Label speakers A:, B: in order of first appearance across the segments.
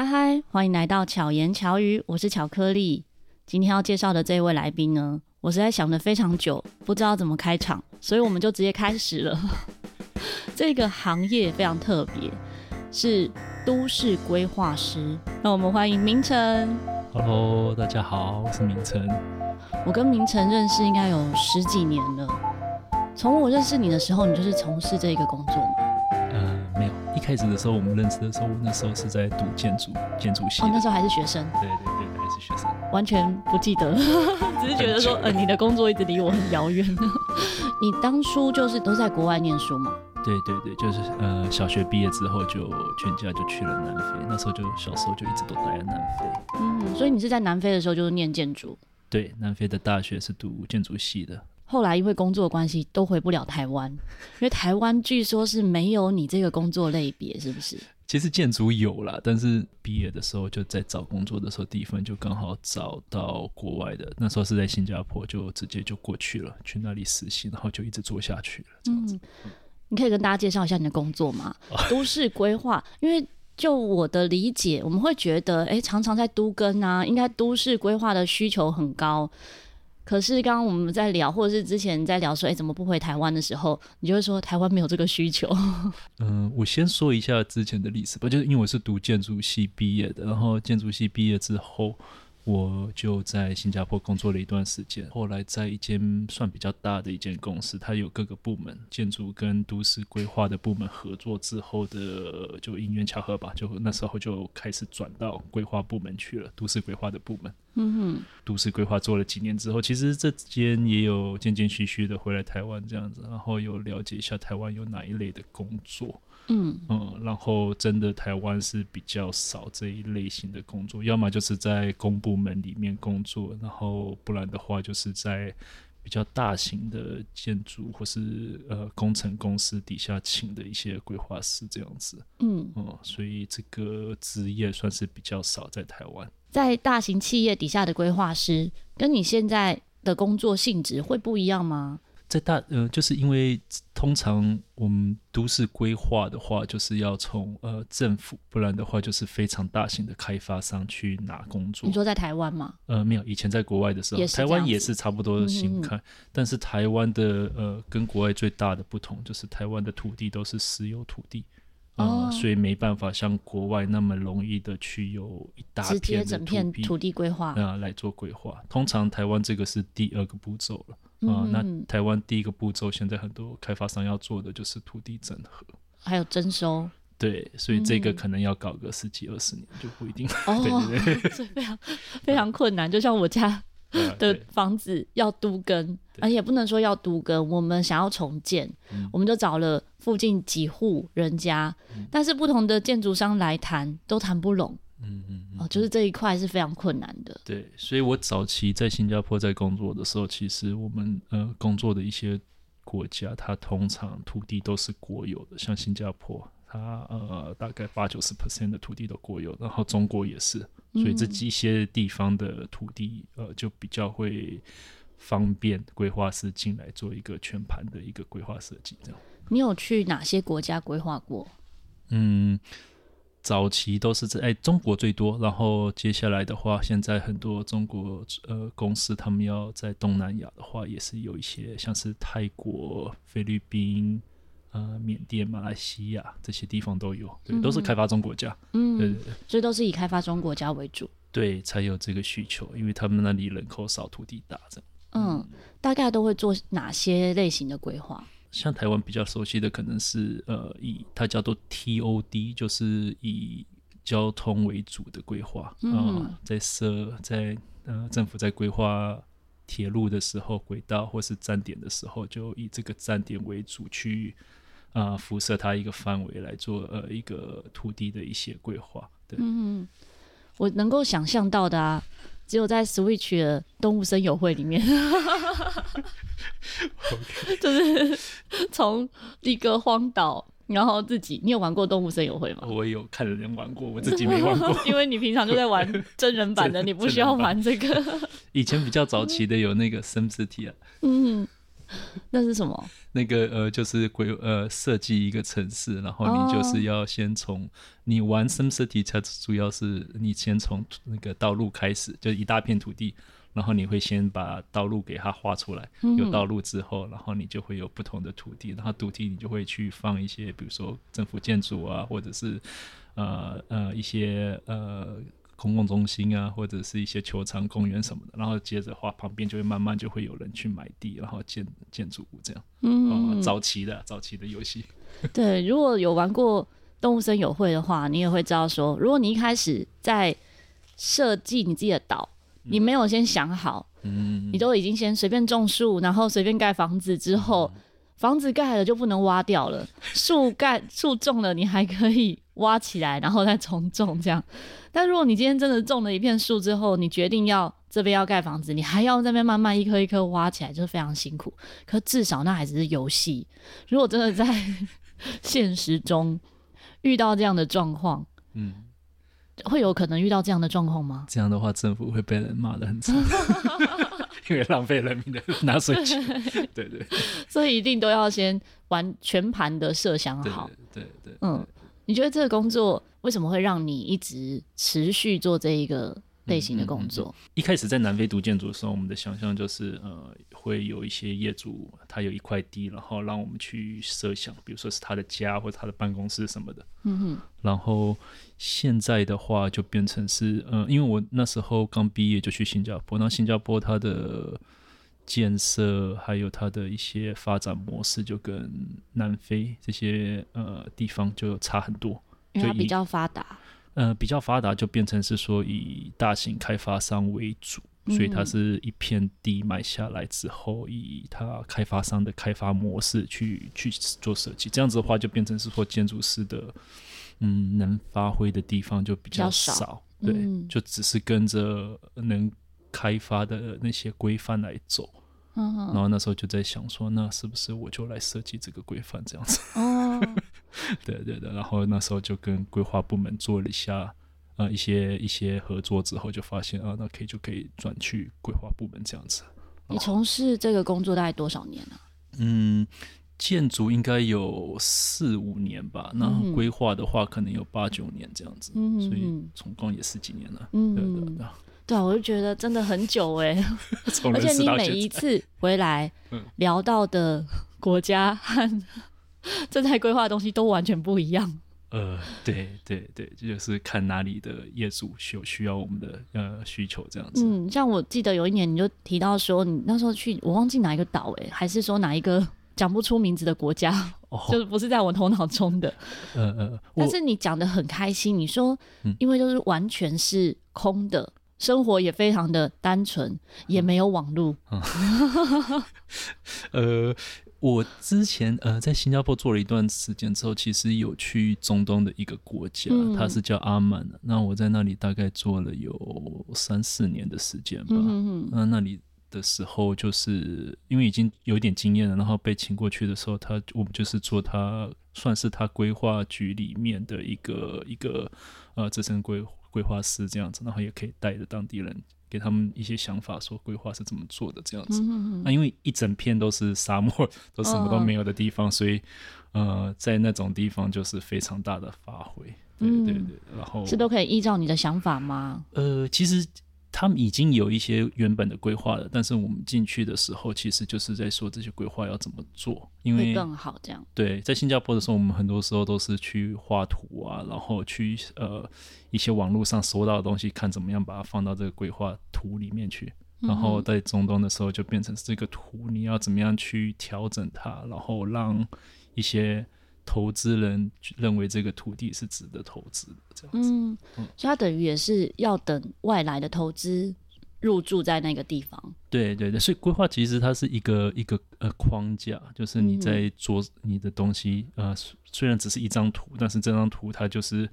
A: 嗨嗨，欢迎来到巧言巧语，我是巧克力。今天要介绍的这位来宾呢，我实在想了非常久，不知道怎么开场，所以我们就直接开始了。这个行业非常特别，是都市规划师。那我们欢迎明成。
B: Hello，大家好，我是明成。
A: 我跟明成认识应该有十几年了。从我认识你的时候，你就是从事这个工作
B: 吗？开始的时候，我们认识的时候，我那时候是在读建筑，建筑系。
A: 哦，那时候还是学生。
B: 对对对，还是学生。
A: 完全不记得，只是觉得说，呃，你的工作一直离我很遥远。你当初就是都在国外念书吗？
B: 对对对，就是呃，小学毕业之后就全家就去了南非。那时候就小时候就一直都待在南非。
A: 嗯，所以你是在南非的时候就是念建筑？
B: 对，南非的大学是读建筑系的。
A: 后来因为工作关系都回不了台湾，因为台湾据说是没有你这个工作类别，是不是？
B: 其实建筑有啦，但是毕业的时候就在找工作的时候，第一份就刚好找到国外的，那时候是在新加坡，就直接就过去了，去那里实习，然后就一直做下去了。这样子，
A: 嗯，你可以跟大家介绍一下你的工作吗？都市规划，因为就我的理解，我们会觉得，哎，常常在都更啊，应该都市规划的需求很高。可是刚刚我们在聊，或者是之前在聊说，哎，怎么不回台湾的时候，你就会说台湾没有这个需求。
B: 嗯，我先说一下之前的历史吧，就是因为我是读建筑系毕业的，然后建筑系毕业之后。我就在新加坡工作了一段时间，后来在一间算比较大的一间公司，它有各个部门，建筑跟都市规划的部门合作之后的，就因缘巧合吧，就那时候就开始转到规划部门去了，都市规划的部门。嗯哼，都市规划做了几年之后，其实这间也有间间续续的回来台湾这样子，然后有了解一下台湾有哪一类的工作。嗯嗯，然后真的台湾是比较少这一类型的工作，要么就是在公部门里面工作，然后不然的话就是在比较大型的建筑或是呃工程公司底下请的一些规划师这样子。嗯嗯，所以这个职业算是比较少在台湾。
A: 在大型企业底下的规划师，跟你现在的工作性质会不一样吗？
B: 在大呃，就是因为通常我们都市规划的话，就是要从呃政府，不然的话就是非常大型的开发商去拿工作。
A: 你说在台湾吗？
B: 呃，没有，以前在国外的时候，台湾也是差不多的形态。嗯嗯，但是台湾的呃跟国外最大的不同，就是台湾的土地都是私有土地，啊、呃，所以没办法像国外那么容易的去有一大片的
A: 整片土地规划
B: 啊来做规划。通常台湾这个是第二个步骤了。啊、嗯，那台湾第一个步骤，现在很多开发商要做的就是土地整合，
A: 还有征收。
B: 对，所以这个可能要搞个十几二十年，就不一定。
A: 哦，
B: 对对对，
A: 所以非常非常困难。就像我家 的房子要都更，而且也不能说要都更，我们想要重建，我们就找了附近几户人家，嗯、但是不同的建筑商来谈都谈不拢。嗯嗯哦，就是这一块是非常困难的。
B: 对，所以我早期在新加坡在工作的时候，其实我们呃工作的一些国家，它通常土地都是国有的，像新加坡，它呃大概八九十 percent 的土地都国有，然后中国也是，所以这几些地方的土地呃就比较会方便规划师进来做一个全盘的一个规划设计。这样，
A: 你有去哪些国家规划过？
B: 嗯。早期都是在哎中国最多，然后接下来的话，现在很多中国呃公司他们要在东南亚的话，也是有一些像是泰国、菲律宾、呃缅甸、马来西亚这些地方都有，对，都是开发中国家，嗯，对对对，
A: 所以都是以开发中国家为主，
B: 对，才有这个需求，因为他们那里人口少，土地大，这样，
A: 嗯，大概都会做哪些类型的规划？
B: 像台湾比较熟悉的可能是呃，以它叫做 TOD，就是以交通为主的规划啊、嗯呃，在设在呃政府在规划铁路的时候，轨道或是站点的时候，就以这个站点为主去啊辐射它一个范围来做呃一个土地的一些规划。对，嗯，
A: 我能够想象到的啊。只有在 Switch 的动物森友会里面，就是从一个荒岛，然后自己，你有玩过动物森友会吗？
B: 我有看人玩过，我自己没玩过，
A: 因为你平常就在玩真人版的，你不需要玩这个。
B: 以前比较早期的有那个 SimCity 啊，
A: 嗯，那是什么？
B: 那个呃，就是规呃设计一个城市，然后你就是要先从、oh. 你玩 SimCity，它主要是你先从那个道路开始，就一大片土地，然后你会先把道路给它画出来。Mm -hmm. 有道路之后，然后你就会有不同的土地，然后土地你就会去放一些，比如说政府建筑啊，或者是呃呃一些呃。公共中心啊，或者是一些球场、公园什么的，然后接着话旁边就会慢慢就会有人去买地，然后建建筑物这样。嗯，哦、早期的早期的游戏。
A: 对，如果有玩过动物森友会的话，你也会知道说，如果你一开始在设计你自己的岛，你没有先想好，嗯，你都已经先随便种树，然后随便盖房子之后。嗯房子盖了就不能挖掉了，树盖树种了，你还可以挖起来，然后再重种这样。但如果你今天真的种了一片树之后，你决定要这边要盖房子，你还要这边慢慢一颗一颗挖起来，就是非常辛苦。可至少那还只是游戏。如果真的在 现实中遇到这样的状况，嗯，会有可能遇到这样的状况吗？
B: 这样的话，政府会被人骂得很惨。因为浪费人民的纳税钱，对，对。对，
A: 所以一定都要先完全盘的设想好。
B: 对对，对，
A: 嗯，你觉得这个工作为什么会让你一直持续做这一个类型的工作？
B: 嗯嗯嗯、一开始在南非读建筑的时候，我们的想象就是，呃，会有一些业主他有一块地，然后让我们去设想，比如说是他的家或者他的办公室什么的。嗯哼，然后。现在的话就变成是，嗯、呃，因为我那时候刚毕业就去新加坡，那新加坡它的建设还有它的一些发展模式就跟南非这些呃地方就差很多，
A: 因为它比较发达，
B: 呃，比较发达就变成是说以大型开发商为主，所以它是一片地买下来之后，以它开发商的开发模式去去做设计，这样子的话就变成是说建筑师的。嗯，能发挥的地方就比较少，少对、嗯，就只是跟着能开发的那些规范来走、嗯。然后那时候就在想说，那是不是我就来设计这个规范这样子？哦，对对对。然后那时候就跟规划部门做了一下呃一些一些合作之后，就发现啊，那可以就可以转去规划部门这样子。
A: 你从事这个工作大概多少年呢、啊？
B: 嗯。建筑应该有四五年吧，那规划的话可能有八九年这样子，嗯、所以总共也十几年了。嗯，对对对，
A: 对啊，我就觉得真的很久哎，而且你每一次回来聊到的国家和 正在规划的东西都完全不一样。
B: 呃，对对对，这就是看哪里的业主需需要我们的呃需求这样子。
A: 嗯，像我记得有一年你就提到说，你那时候去，我忘记哪一个岛哎，还是说哪一个？讲不出名字的国家，哦、就是不是在我头脑中的。嗯嗯。但是你讲的很开心，你说，因为就是完全是空的，嗯、生活也非常的单纯，也没有网络。嗯
B: 嗯、呃，我之前呃在新加坡做了一段时间之后，其实有去中东的一个国家，嗯、它是叫阿曼。那我在那里大概做了有三四年的时间吧。嗯嗯。那那里。的时候，就是因为已经有一点经验了，然后被请过去的时候，他我们就是做他算是他规划局里面的一个一个呃资深规规划师这样子，然后也可以带着当地人给他们一些想法，说规划是怎么做的这样子。那、嗯啊、因为一整片都是沙漠，都什么都没有的地方，哦、所以呃在那种地方就是非常大的发挥。对对对，然后
A: 是都可以依照你的想法吗？
B: 呃，其实。他们已经有一些原本的规划了，但是我们进去的时候，其实就是在说这些规划要怎么做，因为
A: 更好这样。
B: 对，在新加坡的时候，我们很多时候都是去画图啊，然后去呃一些网络上搜到的东西，看怎么样把它放到这个规划图里面去。然后在中东的时候，就变成这个图，你要怎么样去调整它，然后让一些。投资人认为这个土地是值得投资的，这样子。嗯，
A: 所以他等于也是要等外来的投资入驻在那个地方。
B: 对对对，所以规划其实它是一个一个呃框架，就是你在做你的东西，嗯、呃，虽然只是一张图，但是这张图它就是。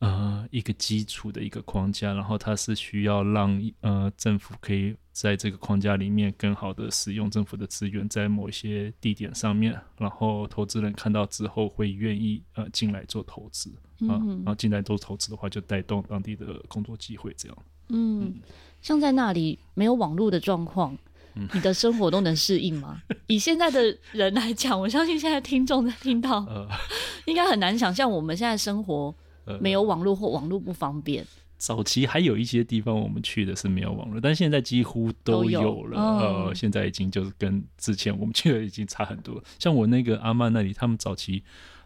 B: 呃，一个基础的一个框架，然后它是需要让呃政府可以在这个框架里面更好的使用政府的资源，在某一些地点上面，然后投资人看到之后会愿意呃进来做投资啊，然后进来做投资的话，就带动当地的工作机会这样。
A: 嗯，像在那里没有网络的状况，你的生活都能适应吗？以现在的人来讲，我相信现在听众在听到，呃、应该很难想象我们现在生活没有网络或网络不方便。
B: 早期还有一些地方我们去的是没有网络，但现在几乎都有了。有呃，嗯、现在已经就是跟之前我们去的已经差很多。像我那个阿曼那里，他们早期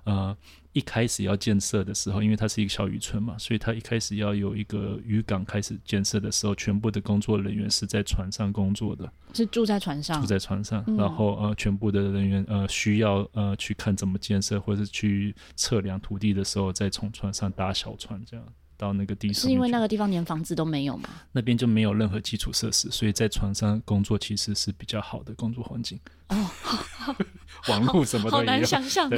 B: 呃一开始要建设的时候，因为它是一个小渔村嘛，所以它一开始要有一个渔港开始建设的时候，全部的工作人员是在船上工作的，
A: 是住在船上，
B: 住在船上，嗯、然后呃，全部的人员呃需要呃去看怎么建设，或者是去测量土地的时候，再从船上搭小船这样。到那个地方，
A: 是因为那个地方连房子都没有吗？
B: 那边就没有任何基础设施，所以在船上工作其实是比较好的工作环境。哦，网络什么的，好难
A: 想象。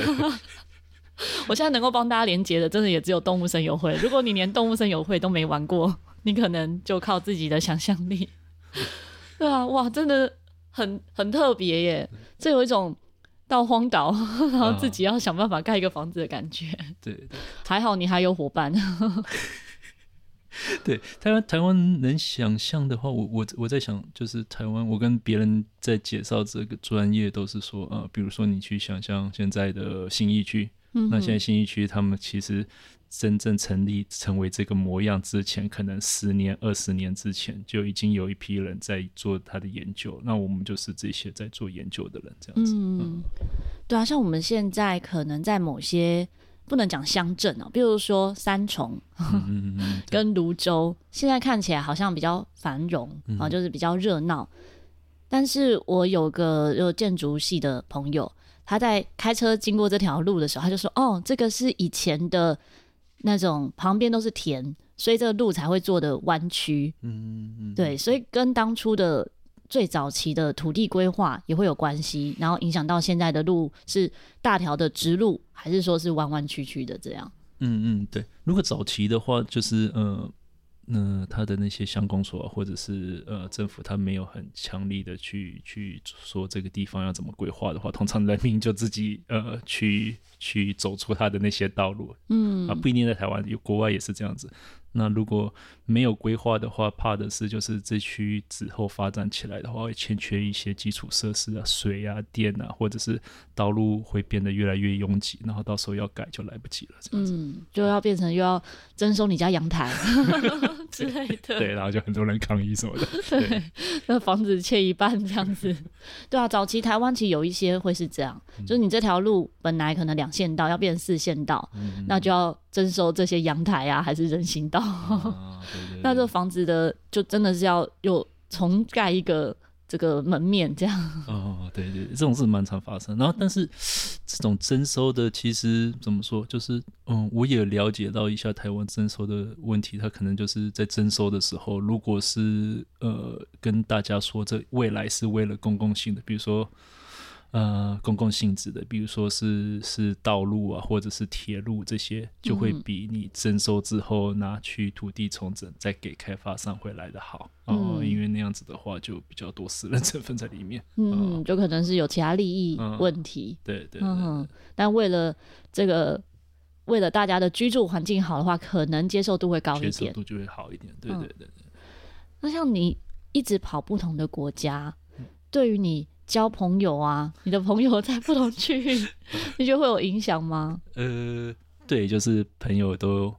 A: 对 我现在能够帮大家连接的，真的也只有动物森友会。如果你连动物森友会都没玩过，你可能就靠自己的想象力。对啊，哇，真的很很特别耶！这有一种。到荒岛，然后自己要想办法盖一个房子的感
B: 觉。对，
A: 还好你还有伙伴。
B: 对，台湾台湾能想象的话，我我我在想，就是台湾，我跟别人在介绍这个专业，都是说，呃，比如说你去想象现在的新义区，嗯、那现在新一区他们其实。真正成立成为这个模样之前，可能十年、二十年之前就已经有一批人在做他的研究。那我们就是这些在做研究的人，这样子。嗯，嗯
A: 对啊，像我们现在可能在某些不能讲乡镇啊，比如说三重、嗯嗯、跟泸州，现在看起来好像比较繁荣啊，就是比较热闹。嗯、但是我有个有建筑系的朋友，他在开车经过这条路的时候，他就说：“哦，这个是以前的。”那种旁边都是田，所以这个路才会做的弯曲。嗯嗯，对，所以跟当初的最早期的土地规划也会有关系，然后影响到现在的路是大条的直路，还是说是弯弯曲曲的这样？
B: 嗯嗯，对。如果早期的话，就是呃。那他的那些乡公所或者是呃政府，他没有很强力的去去说这个地方要怎么规划的话，通常人民就自己呃去去走出他的那些道路，嗯啊，不一定在台湾，有国外也是这样子。那如果没有规划的话，怕的是就是这区之后发展起来的话，会欠缺一些基础设施啊，水啊、电啊，或者是道路会变得越来越拥挤，然后到时候要改就来不及了，这样子。
A: 嗯，就要变成又要征收你家阳台 之类的。
B: 对，然后就很多人抗议什么的。对，
A: 那房子切一半这样子。对啊，早期台湾其实有一些会是这样，嗯、就是你这条路本来可能两线道要变成四线道，嗯、那就要。征收这些阳台啊，还是人行道？那这房子的就真的是要又重盖一个这个门面，这样。
B: 哦，对对，这种事蛮常发生。然后，但是这种征收的，其实怎么说，就是嗯，我也了解到一下台湾征收的问题，它可能就是在征收的时候，如果是呃跟大家说这未来是为了公共性的，比如说。呃，公共性质的，比如说是是道路啊，或者是铁路这些，就会比你征收之后拿去土地重整再给开发商会来的好哦，嗯、因为那样子的话就比较多私人成分在里面，
A: 嗯，呃、就可能是有其他利益问题，
B: 嗯、对对对，嗯，
A: 但为了这个，为了大家的居住环境好的话，可能接受度会高一点，
B: 接受度就会好一点，对对对对。嗯、
A: 那像你一直跑不同的国家，嗯、对于你。交朋友啊，你的朋友在不同区域，你觉得会有影响吗？
B: 呃，对，就是朋友都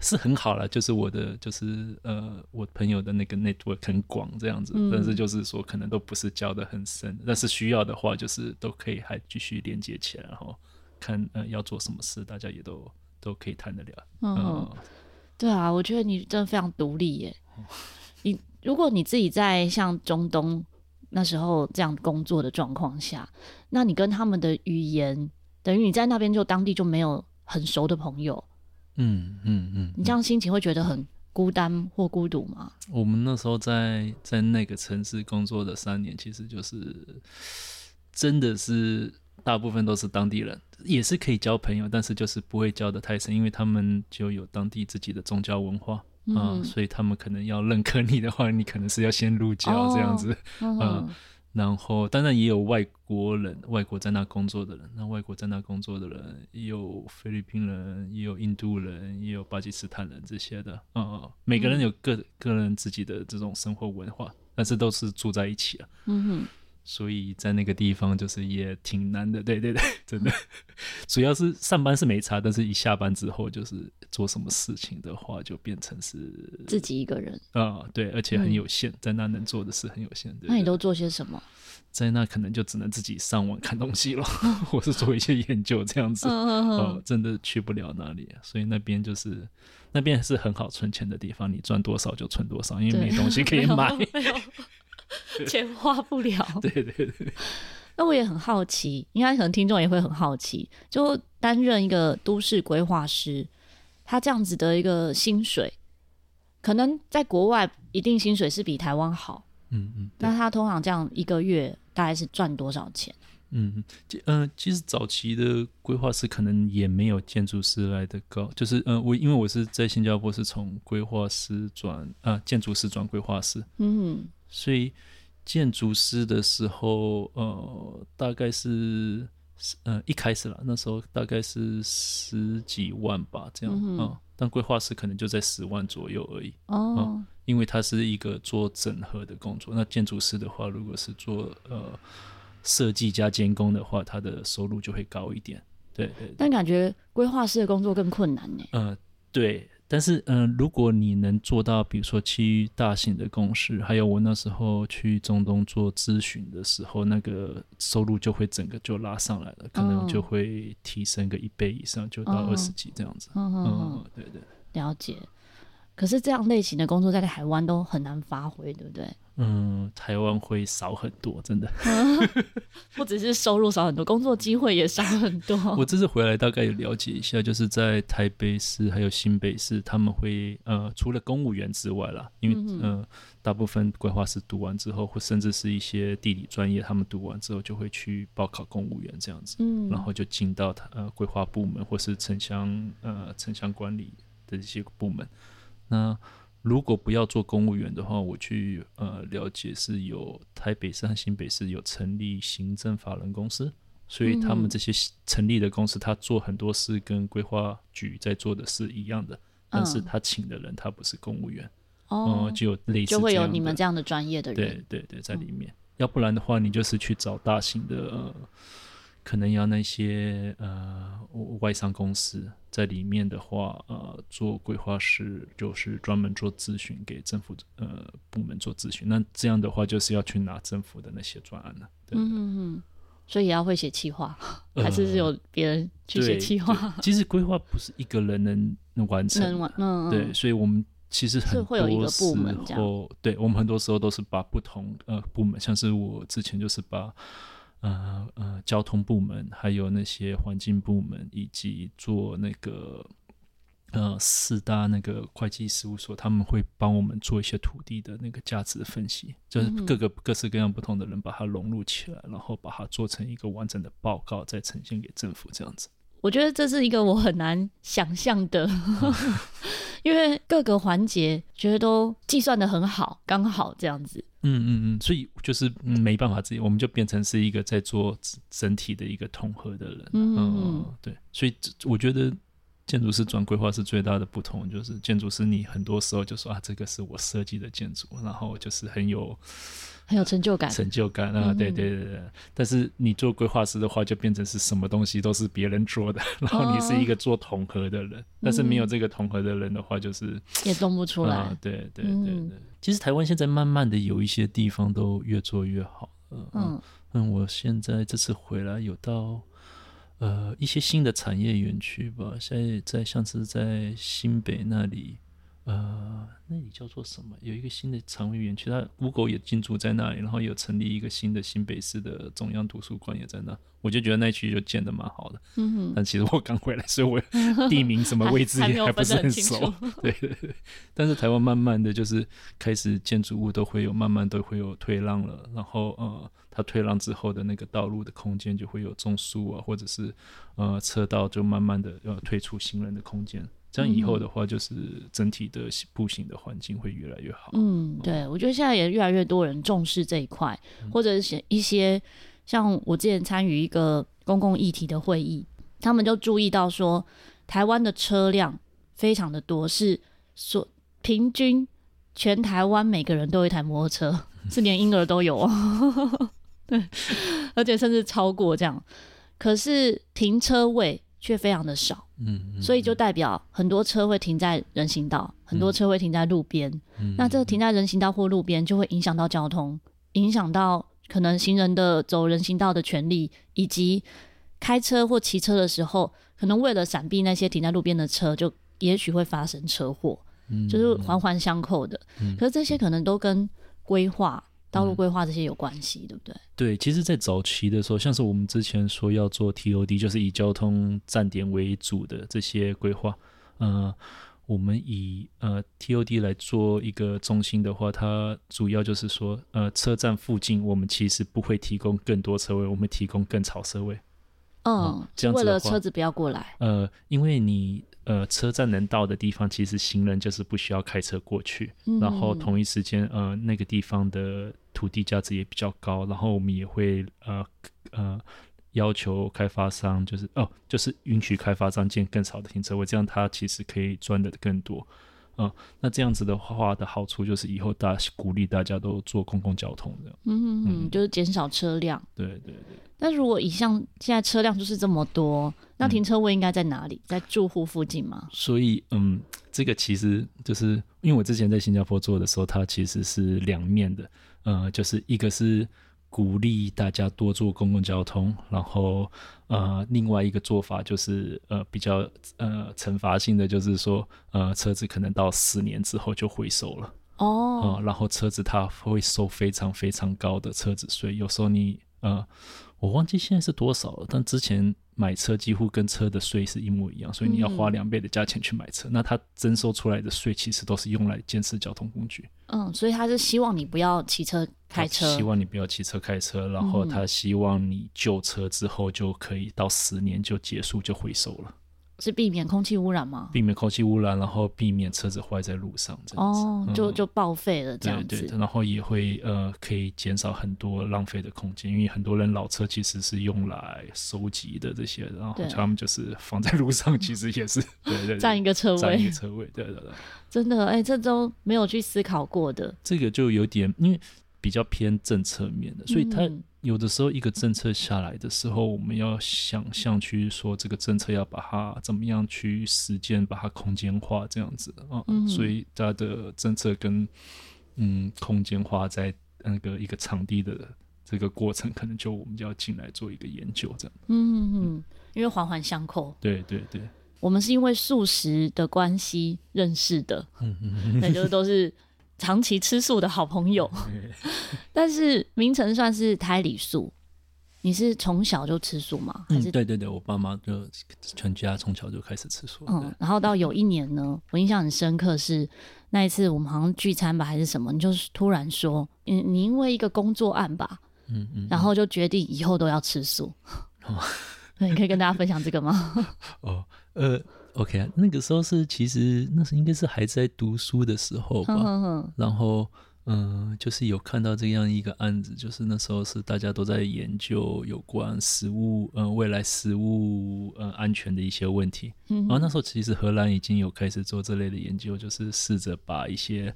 B: 是很好了，就是我的，就是呃，我朋友的那个 network 很广这样子，嗯、但是就是说可能都不是交的很深，但是需要的话，就是都可以还继续连接起来，然后看呃要做什么事，大家也都都可以谈得了。嗯，
A: 嗯对啊，我觉得你真的非常独立耶。你如果你自己在像中东。那时候这样工作的状况下，那你跟他们的语言，等于你在那边就当地就没有很熟的朋友，
B: 嗯嗯嗯，
A: 你这样心情会觉得很孤单或孤独吗？
B: 我们那时候在在那个城市工作的三年，其实就是真的是大部分都是当地人，也是可以交朋友，但是就是不会交的太深，因为他们就有当地自己的宗教文化。啊、嗯，所以他们可能要认可你的话，你可能是要先入教这样子，嗯、哦啊，然后当然也有外国人，外国在那工作的人，那外国在那工作的人也有菲律宾人，也有印度人，也有巴基斯坦人这些的，啊、嗯，每个人有个、嗯、个人自己的这种生活文化，但是都是住在一起了。
A: 嗯哼。
B: 所以在那个地方就是也挺难的，对对对，真的。主要是上班是没差，但是一下班之后就是做什么事情的话，就变成是
A: 自己一个人
B: 啊，对，而且很有限，嗯、在那能做的事很有限。对对，
A: 那你都做些什么？
B: 在那可能就只能自己上网看东西了，或是做一些研究这样子。哦，真的去不了那里，所以那边就是那边是很好存钱的地方，你赚多少就存多少，因为没东西可以买。
A: 钱花不了。
B: 对对对。
A: 那我也很好奇，应该可能听众也会很好奇，就担任一个都市规划师，他这样子的一个薪水，可能在国外一定薪水是比台湾好。
B: 嗯嗯。
A: 那他通常这样一个月大概是赚多少钱？
B: 嗯嗯、呃，其实早期的规划师可能也没有建筑师来的高，就是嗯、呃，我因为我是在新加坡是从规划师转啊、呃、建筑师转规划师。嗯。所以建筑师的时候，呃，大概是呃一开始了，那时候大概是十几万吧，这样啊。但规划师可能就在十万左右而已。哦、呃。因为他是一个做整合的工作。那建筑师的话，如果是做呃设计加监工的话，他的收入就会高一点。对对，对。
A: 但感觉规划师的工作更困难呢。
B: 嗯、呃，对。但是，嗯、呃，如果你能做到，比如说去大型的公司，还有我那时候去中东做咨询的时候，那个收入就会整个就拉上来了，可能就会提升个一倍以上，就到二十几这样子。嗯嗯，嗯，对对，
A: 了解。可是这样类型的工作在台湾都很难发挥，对不对？
B: 嗯，台湾会少很多，真的。
A: 不只是收入少很多，工作机会也少很多。
B: 我这次回来大概有了解一下，就是在台北市还有新北市，他们会呃，除了公务员之外啦，因为嗯、呃，大部分规划师读完之后，或甚至是一些地理专业，他们读完之后就会去报考公务员这样子，嗯，然后就进到他呃规划部门或是城乡呃城乡管理的一些部门。那如果不要做公务员的话，我去呃了解是有台北市和新北市有成立行政法人公司，所以他们这些成立的公司，他做很多事跟规划局在做的是一样的，但是他请的人他不是公务员，哦、呃，就有类似
A: 就会有你们这样的专业的人，
B: 对对对，在里面，嗯、要不然的话，你就是去找大型的。呃可能要那些呃外商公司在里面的话，呃，做规划师就是专门做咨询给政府呃部门做咨询。那这样的话就是要去拿政府的那些专案了。对嗯嗯
A: 嗯。所以也要会写企划，还是是有别人去写企划？
B: 呃、其实规划不是一个人能能完成完嗯，嗯。对，所以我们其实很多时候，对我们很多时候都是把不同呃部门，像是我之前就是把。呃呃，交通部门，还有那些环境部门，以及做那个呃四大那个会计事务所，他们会帮我们做一些土地的那个价值的分析，就是各个各式各样不同的人把它融入起来，然后把它做成一个完整的报告，再呈现给政府这样子。
A: 我觉得这是一个我很难想象的，因为各个环节觉得都计算的很好，刚好这样子。
B: 嗯嗯嗯，所以就是没办法自己，我们就变成是一个在做整体的一个统合的人。嗯，嗯，嗯，对，所以我觉得建筑师转规划是最大的不同，就是建筑师你很多时候就说啊，这个是我设计的建筑，然后就是很有。
A: 很有成就感，
B: 成就感啊！对对对对，但是你做规划师的话，就变成是什么东西都是别人做的，然后你是一个做统合的人，但是没有这个统合的人的话，就是
A: 也动不出来。
B: 对对对对，其实台湾现在慢慢的有一些地方都越做越好。嗯嗯，我现在这次回来有到呃一些新的产业园区吧，现在在像是在新北那里。呃，那里叫做什么？有一个新的长荣园区，它 Google 也进驻在那里，然后有成立一个新的新北市的中央图书馆也在那，我就觉得那区就建的蛮好的。嗯哼。但其实我刚回来，所以我 地名什么位置也还不是很熟。很 对对对。但是台湾慢慢的就是开始建筑物都会有，慢慢都会有退让了，然后呃，它退让之后的那个道路的空间就会有种树啊，或者是呃车道就慢慢的要退出行人的空间。这样以后的话，就是整体的步行的环境会越来越好。
A: 嗯，对，我觉得现在也越来越多人重视这一块，或者是一些像我之前参与一个公共议题的会议，他们就注意到说，台湾的车辆非常的多，是说平均全台湾每个人都有一台摩托车，是连婴儿都有哦。对，而且甚至超过这样。可是停车位却非常的少，嗯，嗯，所以就代表很多车会停在人行道，很多车会停在路边。嗯，那这个停在人行道或路边，就会影响到交通，影响到可能行人的走人行道的权利，以及开车或骑车的时候，可能为了闪避那些停在路边的车，就也许会发生车祸。就是环环相扣的，嗯，可是这些可能都跟规划、道路规划这些有关系，嗯，对不对？
B: 对，其实，在早期的时候，像是我们之前说要做 TOD，就是以交通站点为主的这些规划，呃，我们以呃 TOD 来做一个中心的话，它主要就是说，呃，车站附近我们其实不会提供更多车位，我们提供更少车位。
A: 嗯，这样子为了车子不要过来。
B: 呃，因为你。呃，车站能到的地方，其实行人就是不需要开车过去。嗯、然后同一时间，呃，那个地方的土地价值也比较高。然后我们也会呃呃要求开发商，就是哦，就是允许开发商建更少的停车位，这样他其实可以赚的更多。嗯，那这样子的话的好处就是以后大家鼓励大家都坐公共交通的，
A: 嗯嗯，就是减少车辆。
B: 对对对。
A: 那如果以像现在车辆就是这么多，那停车位应该在哪里？在住户附近吗？
B: 所以，嗯，这个其实就是因为我之前在新加坡做的时候，它其实是两面的，呃，就是一个是。鼓励大家多坐公共交通，然后呃，另外一个做法就是呃比较呃惩罚性的，就是说呃车子可能到十年之后就回收了哦、呃，然后车子它会收非常非常高的车子税，有时候你呃我忘记现在是多少了，但之前。买车几乎跟车的税是一模一样，所以你要花两倍的价钱去买车。嗯、那他征收出来的税其实都是用来监视交通工具。
A: 嗯，所以他是希望你不要骑车开车，
B: 希望你不要骑车开车，然后他希望你旧车之后就可以到十年就结束就回收了。
A: 是避免空气污染吗？
B: 避免空气污染，然后避免车子坏在路上，这样子
A: 哦，就就报废了这样子。
B: 对对，然后也会呃，可以减少很多浪费的空间，因为很多人老车其实是用来收集的这些，然后他们就是放在路上，其实也是 对对，占
A: 一个车位，
B: 占一个车位，对对对。
A: 真的，哎，这都没有去思考过的。
B: 这个就有点，因为比较偏政策面的，所以它。有的时候，一个政策下来的时候，我们要想象去说这个政策要把它怎么样去实践，把它空间化这样子啊。嗯，所以它的政策跟嗯空间化在那个一个场地的这个过程，可能就我们就要进来做一个研究这样。
A: 嗯嗯，因为环环相扣。
B: 对对对，
A: 我们是因为素食的关系认识的，嗯嗯，那就都是。长期吃素的好朋友，但是明成算是胎里素。你是从小就吃素吗？还是、
B: 嗯、对对对，我爸妈就全家从小就开始吃素。
A: 嗯，然后到有一年呢，我印象很深刻是那一次我们好像聚餐吧，还是什么，你就是突然说，你你因为一个工作案吧，嗯嗯，然后就决定以后都要吃素。哦，那你可以跟大家分享这个吗？
B: 哦，呃。OK 啊，那个时候是其实那是应该是还在读书的时候吧，然后嗯、呃，就是有看到这样一个案子，就是那时候是大家都在研究有关食物，嗯、呃，未来食物呃安全的一些问题。嗯，然后那时候其实荷兰已经有开始做这类的研究，就是试着把一些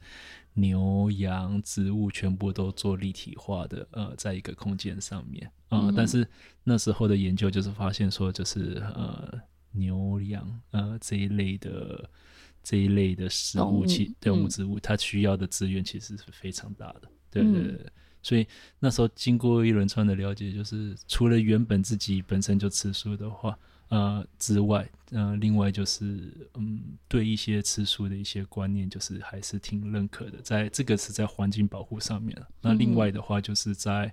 B: 牛羊植物全部都做立体化的，呃，在一个空间上面啊、呃。但是那时候的研究就是发现说，就是呃。牛羊呃这一类的这一类的食物其动物植物，它需要的资源其实是非常大的，对对对。嗯、所以那时候经过一轮串的了解，就是除了原本自己本身就吃素的话，呃之外，呃另外就是嗯对一些吃素的一些观念，就是还是挺认可的。在这个是在环境保护上面，那另外的话就是在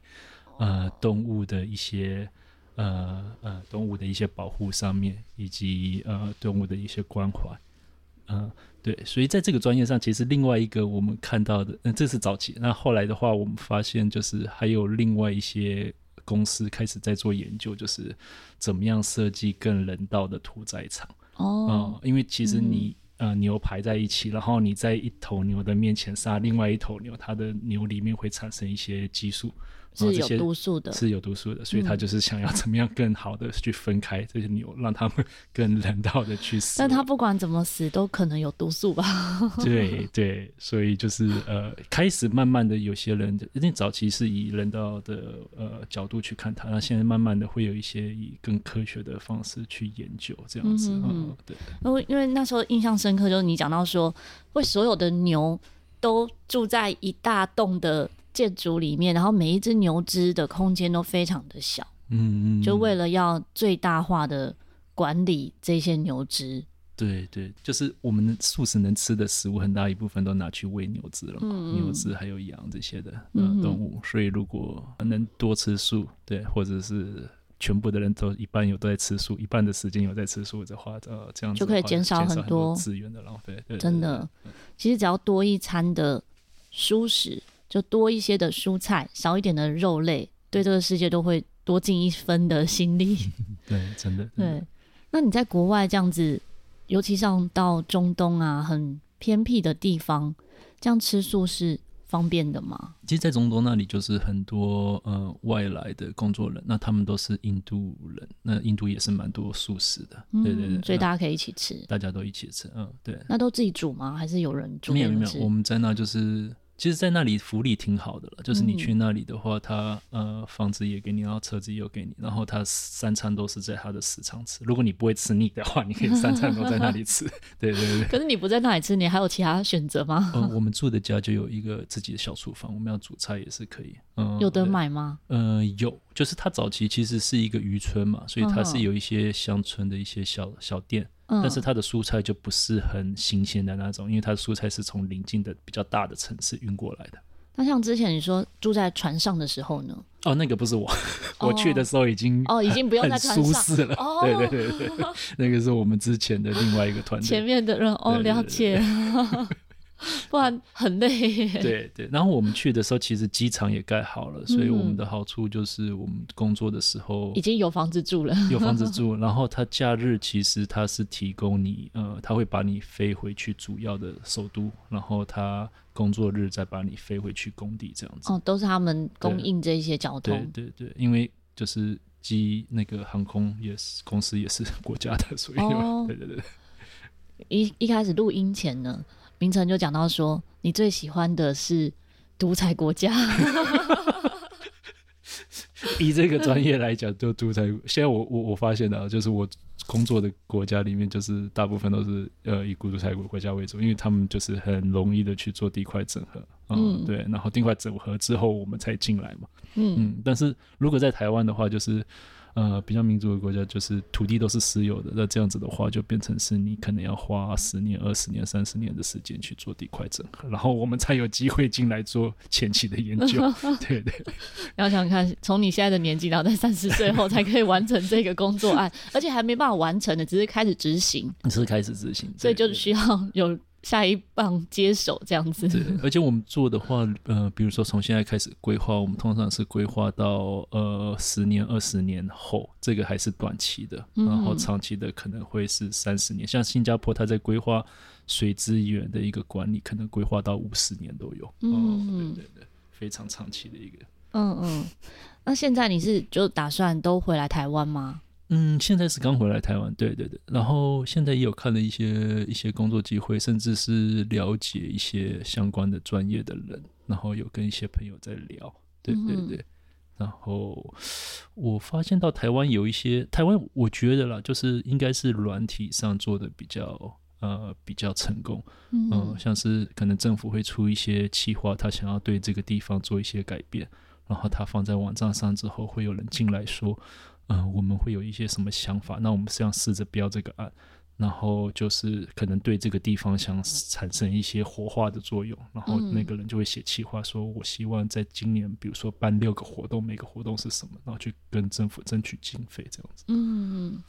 B: 呃动物的一些。呃呃，动物的一些保护上面，以及呃动物的一些关怀，嗯、呃，对，所以在这个专业上，其实另外一个我们看到的，嗯、呃，这是早期。那后来的话，我们发现就是还有另外一些公司开始在做研究，就是怎么样设计更人道的屠宰场。哦、呃，因为其实你、嗯、呃牛排在一起，然后你在一头牛的面前杀另外一头牛，它的牛里面会产生一些激素。
A: 是有毒素的，
B: 是有毒素的，所以他就是想要怎么样更好的去分开这些牛，嗯、让他们 更人道的去死。
A: 但他不管怎么死，都可能有毒素吧？
B: 对对，所以就是呃，开始慢慢的有些人，因为早期是以人道的呃角度去看它，那现在慢慢的会有一些以更科学的方式去研究这样子。嗯，嗯，对。
A: 因为因为那时候印象深刻，就是你讲到说，会所有的牛都住在一大栋的。建筑里面，然后每一只牛只的空间都非常的小，
B: 嗯嗯，
A: 就为了要最大化的管理这些牛只。
B: 对对，就是我们素食能吃的食物，很大一部分都拿去喂牛只了嘛，嗯、牛只还有羊这些的呃动物，嗯、所以如果能多吃素，对，或者是全部的人都一半有都在吃素，一半的时间有在吃素的话，呃，这样
A: 就可以减少很多
B: 资源的浪费。对对对对，
A: 真的，其实只要多一餐的蔬食。就多一些的蔬菜，少一点的肉类，对这个世界都会多尽一分的心力。
B: 对，真的。
A: 对，那你在国外这样子，尤其像到中东啊，很偏僻的地方，这样吃素是方便的吗？
B: 其实，在中东那里就是很多呃外来的工作人，那他们都是印度人，那印度也是蛮多素食的。
A: 嗯、
B: 对对对，
A: 所以大家可以一起吃，
B: 大家都一起吃。嗯，对。
A: 那都自己煮吗？还是有人煮？
B: 没有没有，我们在那就是。其实，在那里福利挺好的了，就是你去那里的话，他呃房子也给你，然后车子也有给你，然后他三餐都是在他的食堂吃。如果你不会吃腻的话，你可以三餐都在那里吃。对对对。可
A: 是你不在那里吃，你还有其他选择吗？
B: 呃，我们住的家就有一个自己的小厨房，我们要煮菜也是可以。嗯，
A: 有得买吗？
B: 呃，有，就是它早期其实是一个渔村嘛，所以它是有一些乡村的一些小小店。但是它的蔬菜就不是很新鲜的那种，因为它的蔬菜是从邻近的比较大的城市运过来的。
A: 那像之前你说住在船上的时候呢？
B: 哦，那个不是我，哦、我去的时候已经
A: 哦，已经不用在船上
B: 舒适了。
A: 哦，
B: 对对对对，那个是我们之前的另外一个团队。
A: 前面的人哦，了解。不然很累。
B: 对对，然后我们去的时候，其实机场也盖好了，所以我们的好处就是我们工作的时候
A: 已经有房子住了，
B: 有房子住。然后他假日其实他是提供你，呃，他会把你飞回去主要的首都，然后他工作日再把你飞回去工地这样子。
A: 哦，都是他们供应这些交通。
B: 对对对，因为就是机那个航空也是公司也是国家的，所以、哦、对对对。
A: 一一开始录音前呢，明成就讲到说，你最喜欢的是独裁国家。
B: 以这个专业来讲，就独裁。现在我我我发现了，就是我工作的国家里面，就是大部分都是呃以独裁国国家为主，因为他们就是很容易的去做地块整合。嗯，嗯对。然后地块整合之后，我们才进来嘛。嗯嗯。但是如果在台湾的话，就是。呃，比较民主的国家就是土地都是私有的，那这样子的话就变成是你可能要花十年、二十年、三十年的时间去做地块整合，然后我们才有机会进来做前期的研究。对 对，
A: 要 想看从你现在的年纪，然后在三十岁后才可以完成这个工作案，而且还没办法完成的，只是开始执行，
B: 只是开始执行，
A: 所以就需要有。下一棒接手这样子，
B: 对，而且我们做的话，呃，比如说从现在开始规划，我们通常是规划到呃十年、二十年后，这个还是短期的，然后长期的可能会是三十年。嗯、像新加坡，它在规划水资源的一个管理，可能规划到五十年都有。嗯、哦，对对对，非常长期的一个。
A: 嗯嗯，那现在你是就打算都回来台湾吗？
B: 嗯，现在是刚回来台湾，对对对，然后现在也有看了一些一些工作机会，甚至是了解一些相关的专业的人，然后有跟一些朋友在聊，对对对，嗯、然后我发现到台湾有一些台湾，我觉得啦，就是应该是软体上做的比较呃比较成功，嗯、呃，像是可能政府会出一些企划，他想要对这个地方做一些改变，然后他放在网站上之后，会有人进来说。嗯、呃，我们会有一些什么想法？那我们是要试着标这个案，然后就是可能对这个地方想产生一些活化的作用，然后那个人就会写企划，说我希望在今年，比如说办六个活动，每个活动是什么，然后去跟政府争取经费，这样子。
A: 嗯，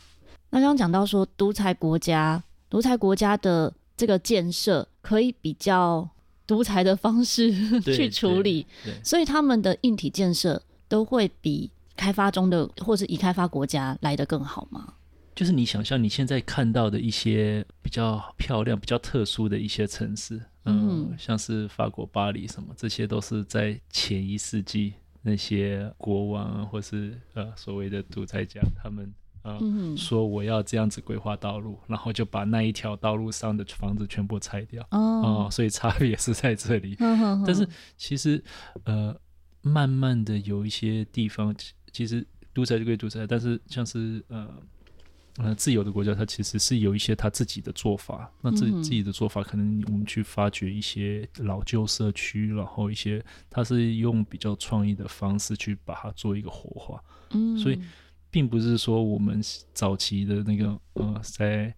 A: 那刚刚讲到说独裁国家，独裁国家的这个建设可以比较独裁的方式去处理，所以他们的硬体建设都会比。开发中的或是已开发国家来得更好吗？
B: 就是你想象你现在看到的一些比较漂亮、比较特殊的一些城市，嗯，嗯，像是法国巴黎什么，这些都是在前一世纪那些国王或是呃所谓的独裁家，他们呃、嗯、说我要这样子规划道路，然后就把那一条道路上的房子全部拆掉。哦，呃、所以差别是在这里。哦、但是其实呃，慢慢的有一些地方，其实独裁就归独裁，但是像是呃。呃，自由的国家，它其实是有一些它自己的做法。那自己自己的做法，可能我们去发掘一些老旧社区，然后一些它是用比较创意的方式去把它做一个活化。嗯，所以并不是说我们早期的那个呃，在。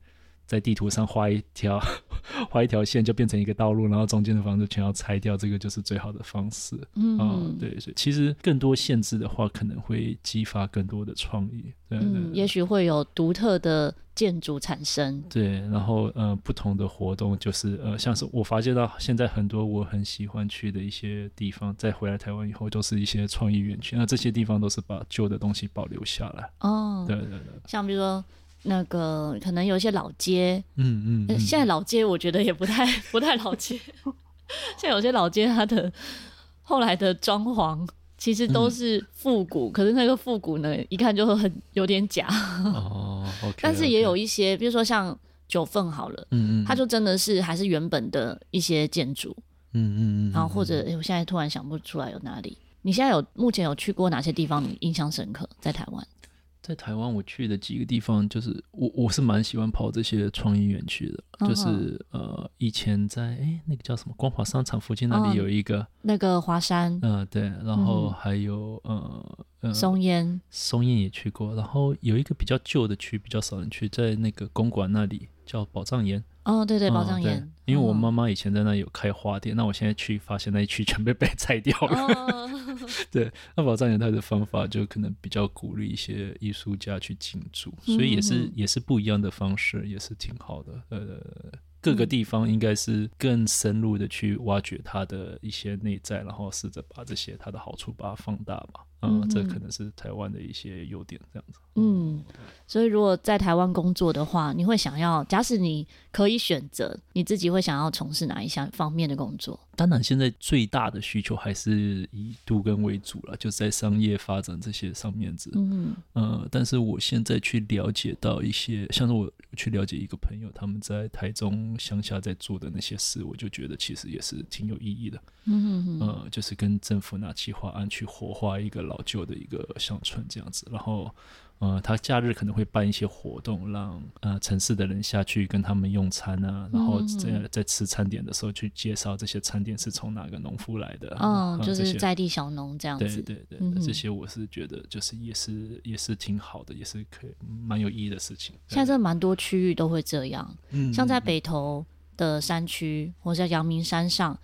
B: 在地图上画一条 画一条线，就变成一个道路，然后中间的房子全要拆掉，这个就是最好的方式。嗯，嗯，对，所以其实更多限制的话，可能会激发更多的创意。对，对，对，
A: 嗯，也许会有独特的建筑产生。
B: 对，然后呃，不同的活动就是呃，像是我发现到现在很多我很喜欢去的一些地方，在回来台湾以后，都是一些创意园区。那这些地方都是把旧的东西保留下来。哦，对对对，
A: 像比如说。那个可能有一些老街，
B: 嗯嗯，嗯，
A: 现在老街我觉得也不太不太老街。现在有些老街，它的后来的装潢其实都是复古，嗯，可是那个复古呢，一看就很有点假。哦，okay, okay. 但是也有一些，比如说像九份好了，嗯嗯，它就真的是还是原本的一些建筑，嗯嗯嗯，然后或者，欸，我现在突然想不出来有哪里。你现在有目前有去过哪些地方？你印象深刻在台湾？
B: 在台湾，我去的几个地方，就是我我是蛮喜欢跑这些创意园区的。哦、就是呃，以前在哎、欸，那个叫什么光华商场附近那里有一个、哦、那个
A: 华山，
B: 嗯、呃，对，然后还有、嗯、呃
A: 松烟，
B: 松烟也去过，然后有一个比较旧的区，比较少人去，在那个公馆那里叫宝藏岩。
A: 哦，对对，宝藏岩，
B: 因为我妈妈以前在那里有开花店，哦、那我现在去发现那一区 全被被拆掉了。哦、对，那宝藏岩它的方法就可能比较鼓励一些艺术家去进驻，所以也是、嗯、也是不一样的方式，也是挺好的。呃，各个地方应该是更深入的去挖掘它的一些内在，然后试着把这些它的好处把它放大吧。嗯，嗯，这可能是台湾的一些优点，这样子。
A: 嗯，所以如果在台湾工作的话，你会想要，假使你可以选择，你自己会想要从事哪一项方面的工作？
B: 当然，现在最大的需求还是以度根为主了，就在商业发展这些上面子。嗯呃，但是我现在去了解到一些，像是我去了解一个朋友，他们在台中乡下在做的那些事，我就觉得其实也是挺有意义的。嗯嗯呃，就是跟政府拿企划案去活化一个老旧的一个乡村这样子，然后。呃，他假日可能会办一些活动，让呃城市的人下去跟他们用餐啊，然后在在吃餐点的时候去介绍这些餐点是从哪个农夫来的，
A: 嗯，就是在地小农这样子。
B: 对对对，嗯、这些我是觉得就是也是也是挺好的，也是可以蛮有意义的事情。
A: 现在这蛮多区域都会这样，嗯，像在北投的山区，或者在阳明山上，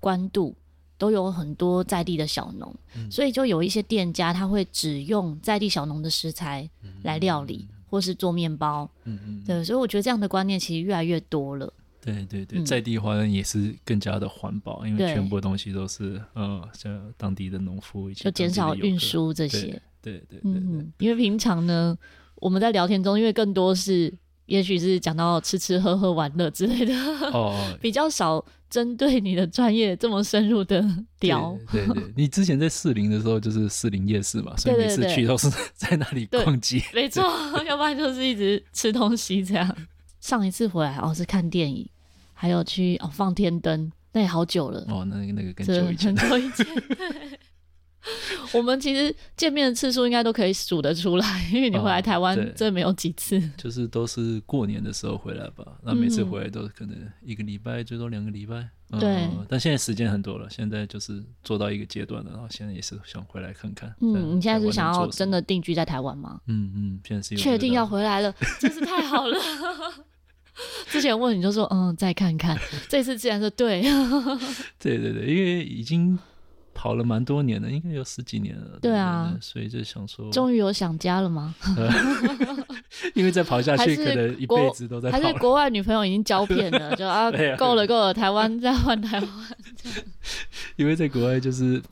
A: 关渡。都有很多在地的小农，嗯，所以就有一些店家他会只用在地小农的食材来料理，嗯，或是做面包。嗯嗯，对，所以我觉得这样的观念其实越来越多了。
B: 对对对，在地化也是更加的环保，因为全部的东西都是呃，像当地的农夫，
A: 就减少运输这些。
B: 对对
A: 对，因为平常呢，我们在聊天中，因为更多是。也许是讲到吃吃喝喝玩乐之类的，哦，比较少针对你的专业这么深入的聊。
B: 对对，对，你之前在士林的时候就是士林夜市嘛，所以每次去都是在那里逛街。
A: 没错，要不然就是一直吃东西这样。上一次回来哦是看电影，还有去哦放天灯，那也好久了。
B: 哦，那个那个更久以前。
A: 很久以前。我们其实见面的次数应该都可以数得出来，因为你回来台湾真没有几次，哦，
B: 就是都是过年的时候回来吧。那每次回来都是可能一个礼拜，最多两个礼拜。对，嗯，但现在时间很多了，现在就是做到一个阶段了，然后现在也是想回来看看。
A: 嗯，你现在是想要真的定居在台湾吗？
B: 嗯嗯，现在是
A: 确定要回来了，真是太好了。之前问你就说嗯，再看看，这次自然说对。
B: 对对对，因为已经。跑了蛮多年的，应该有十几年了。
A: 对啊，
B: 对，所以就想说，
A: 终于有想家了吗？
B: 因为再跑下去，可能一辈子都在跑。
A: 还是国外女朋友已经交片了，就 啊，够了够了，台湾再换台湾。
B: 因为在国外就是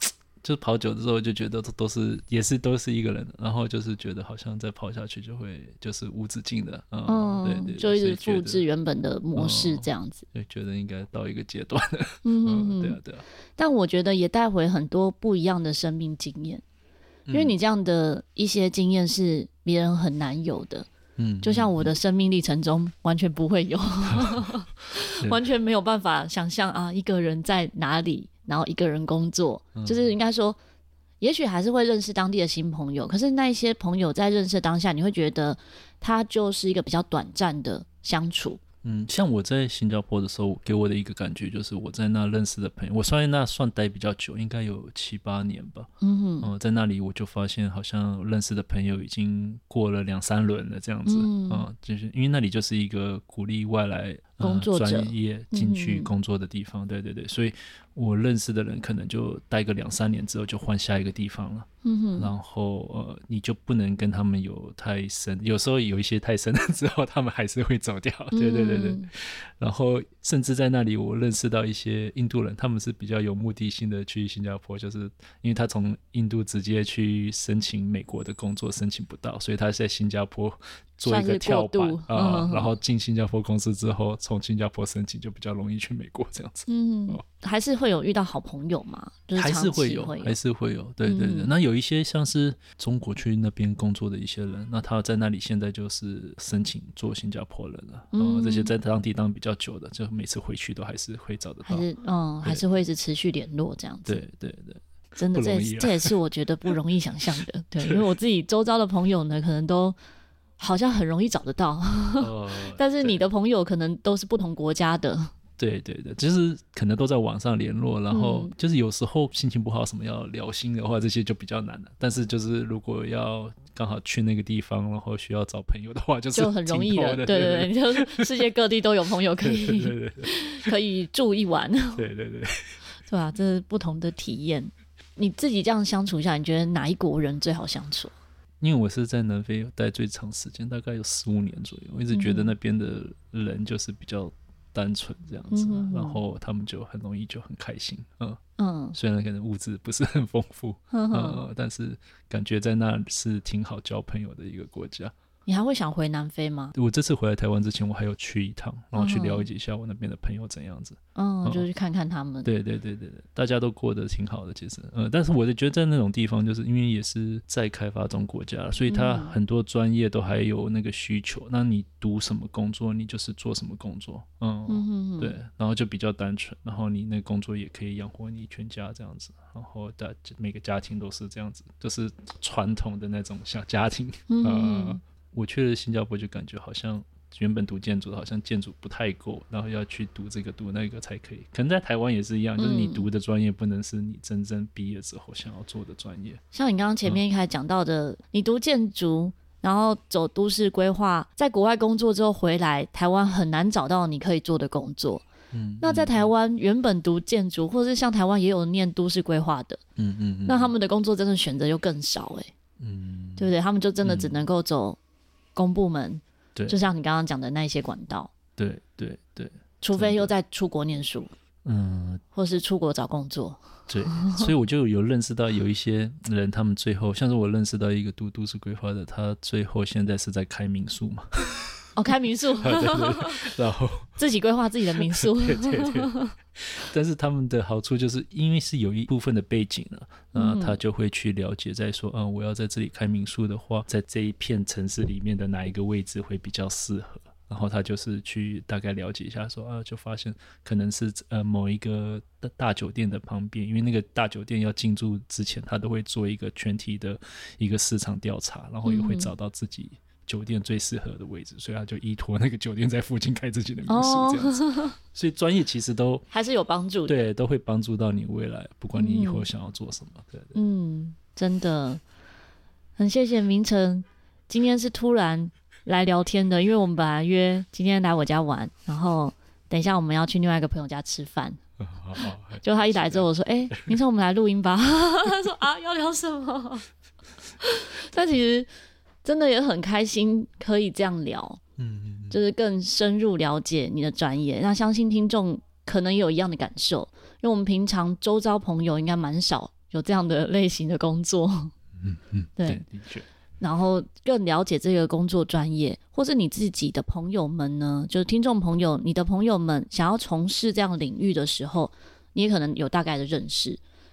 B: 就跑久之后就觉得都都是也是都是一个人，然后就是觉得好像再跑下去就会就是无止境的，嗯，嗯对，对对，
A: 就一直复制原本的模式这样子，
B: 就、嗯、觉得应该到一个阶段了，
A: 嗯嗯嗯，
B: 对啊对啊。
A: 但我觉得也带回很多不一样的生命经验，因为你这样的一些经验是别人很难有的。嗯，就像我的生命历程中完全不会有，完全没有办法想象啊，一个人在哪里，然后一个人工作，嗯、就是应该说，也许还是会认识当地的新朋友，可是那一些朋友在认识当下，你会觉得他就是一个比较短暂的相处。
B: 嗯，像我在新加坡的时候，给我的一个感觉就是我在那认识的朋友，我算在那算待比较久，应该有七八年吧。嗯，嗯、呃，在那里我就发现，好像认识的朋友已经过了两三轮了这样子。嗯，呃、就是因为那里就是一个鼓励外来。
A: 工作者
B: 专业进去工作的地方，嗯、对对对，所以我认识的人可能就待个两三年之后就换下一个地方了。嗯哼，然后呃，你就不能跟他们有太深，有时候有一些太深了之后，他们还是会走掉。对对对对，嗯、然后甚至在那里，我认识到一些印度人，他们是比较有目的性的去新加坡，就是因为他从印度直接去申请美国的工作申请不到，所以他在新加坡。做一个跳板啊，然后进新加坡公司之后，从新加坡申请就比较容易去美国这样子。嗯，哦、
A: 还是会有遇到好朋友嘛？就是、
B: 还是会有，还是会有。对对对，嗯、那有一些像是中国去那边工作的一些人，那他在那里现在就是申请做新加坡人了。嗯，这些在当地当比较久的，就每次回去都还是会找得到。
A: 还是嗯，对还是会一直持续联络这样子。
B: 对对对，
A: 真的，这这也是我觉得不容易想象的。对，因为我自己周遭的朋友呢，可能都。好像很容易找得到，呃、但是你的朋友可能都是不同国家的。
B: 对对对，其实可能都在网上联络，然后就是有时候心情不好，什么要聊心的话，这些就比较难了。但是就是如果要刚好去那个地方，然后需要找朋友的话，就是
A: 就很容易的。对对对，你就 世界各地都有朋友可以对对对对 可以住一晚。
B: 对对对，
A: 对啊，这是不同的体验。你自己这样相处下，你觉得哪一国人最好相处？
B: 因为我是在南非待最长时间，大概有十五年左右，我一直觉得那边的人就是比较单纯这样子，然后他们就很容易就很开心，嗯。嗯，虽然可能物质不是很丰富，嗯哼、呃，但是感觉在那是挺好交朋友的一个国家。
A: 你还会想回南非吗？
B: 我这次回来台湾之前，我还有去一趟，然后去了解一下我那边的朋友怎样子。
A: 嗯，就去看看他们。
B: 对对对对对，大家都过得挺好的，其实。嗯，但是我就觉得在那种地方，就是因为也是在开发中国家，所以他很多专业都还有那个需求。嗯、那你读什么工作，你就是做什么工作。嗯，嗯哼哼对，然后就比较单纯，然后你那工作也可以养活你全家这样子。然后大每个家庭都是这样子，就是传统的那种小家庭。嗯我去了新加坡，就感觉好像原本读建筑的，好像建筑不太够，然后要去读这个读那个才可以。可能在台湾也是一样，就是你读的专业不能是你真正毕业之后想要做的专业。
A: 像你刚刚前面一开始讲到的，嗯、你读建筑，然后走都市规划，在国外工作之后回来，台湾很难找到你可以做的工作。嗯，那在台湾原本读建筑，或者是像台湾也有念都市规划的，嗯嗯，嗯那他们的工作真的选择又更少哎、欸，嗯，对不对？他们就真的只能够走。公部门，对，就像你刚刚讲的那些管道，
B: 对对对，
A: 除非又在出国念书，嗯，或是出国找工作，
B: 对，所以我就有认识到有一些人，他们最后像是我认识到一个读都市规划的，他最后现在是在开民宿嘛。
A: 哦，开民宿，
B: 对 对对，然后
A: 自己规划自己的民宿，
B: 对对对。但是他们的好处就是因为是有一部分的背景了，那，他就会去了解，在说，嗯，我要在这里开民宿的话，在这一片城市里面的哪一个位置会比较适合？然后他就是去大概了解一下，说啊，就发现可能是呃某一个大大酒店的旁边，因为那个大酒店要进驻之前，他都会做一个全体的一个市场调查，然后也会找到自己。酒店最适合的位置，所以他就依托那个酒店在附近开自己的民宿这样子。Oh. 所以专业其实都
A: 还是有帮助的，
B: 对，都会帮助到你未来，不管你以后想要做什么。嗯、对，对，
A: 嗯，真的很谢谢明成，今天是突然来聊天的，因为我们本来约今天来我家玩，然后等一下我们要去另外一个朋友家吃饭。就他一来之后，我说：“哎、欸，明成，我们来录音吧。”他说：“啊，要聊什么？” 但其实。真的也很开心可以这样聊，嗯，嗯，嗯，就是更深入了解你的专业。那相信听众可能也有一样的感受，因为我们平常周遭朋友应该蛮少有这样的类型的工作。
B: 嗯嗯，对，的确。
A: 然后更了解这个工作专业，或是你自己的朋友们呢？就是听众朋友，你的朋友们想要从事这样领域的时候，你也可能有大概的认识，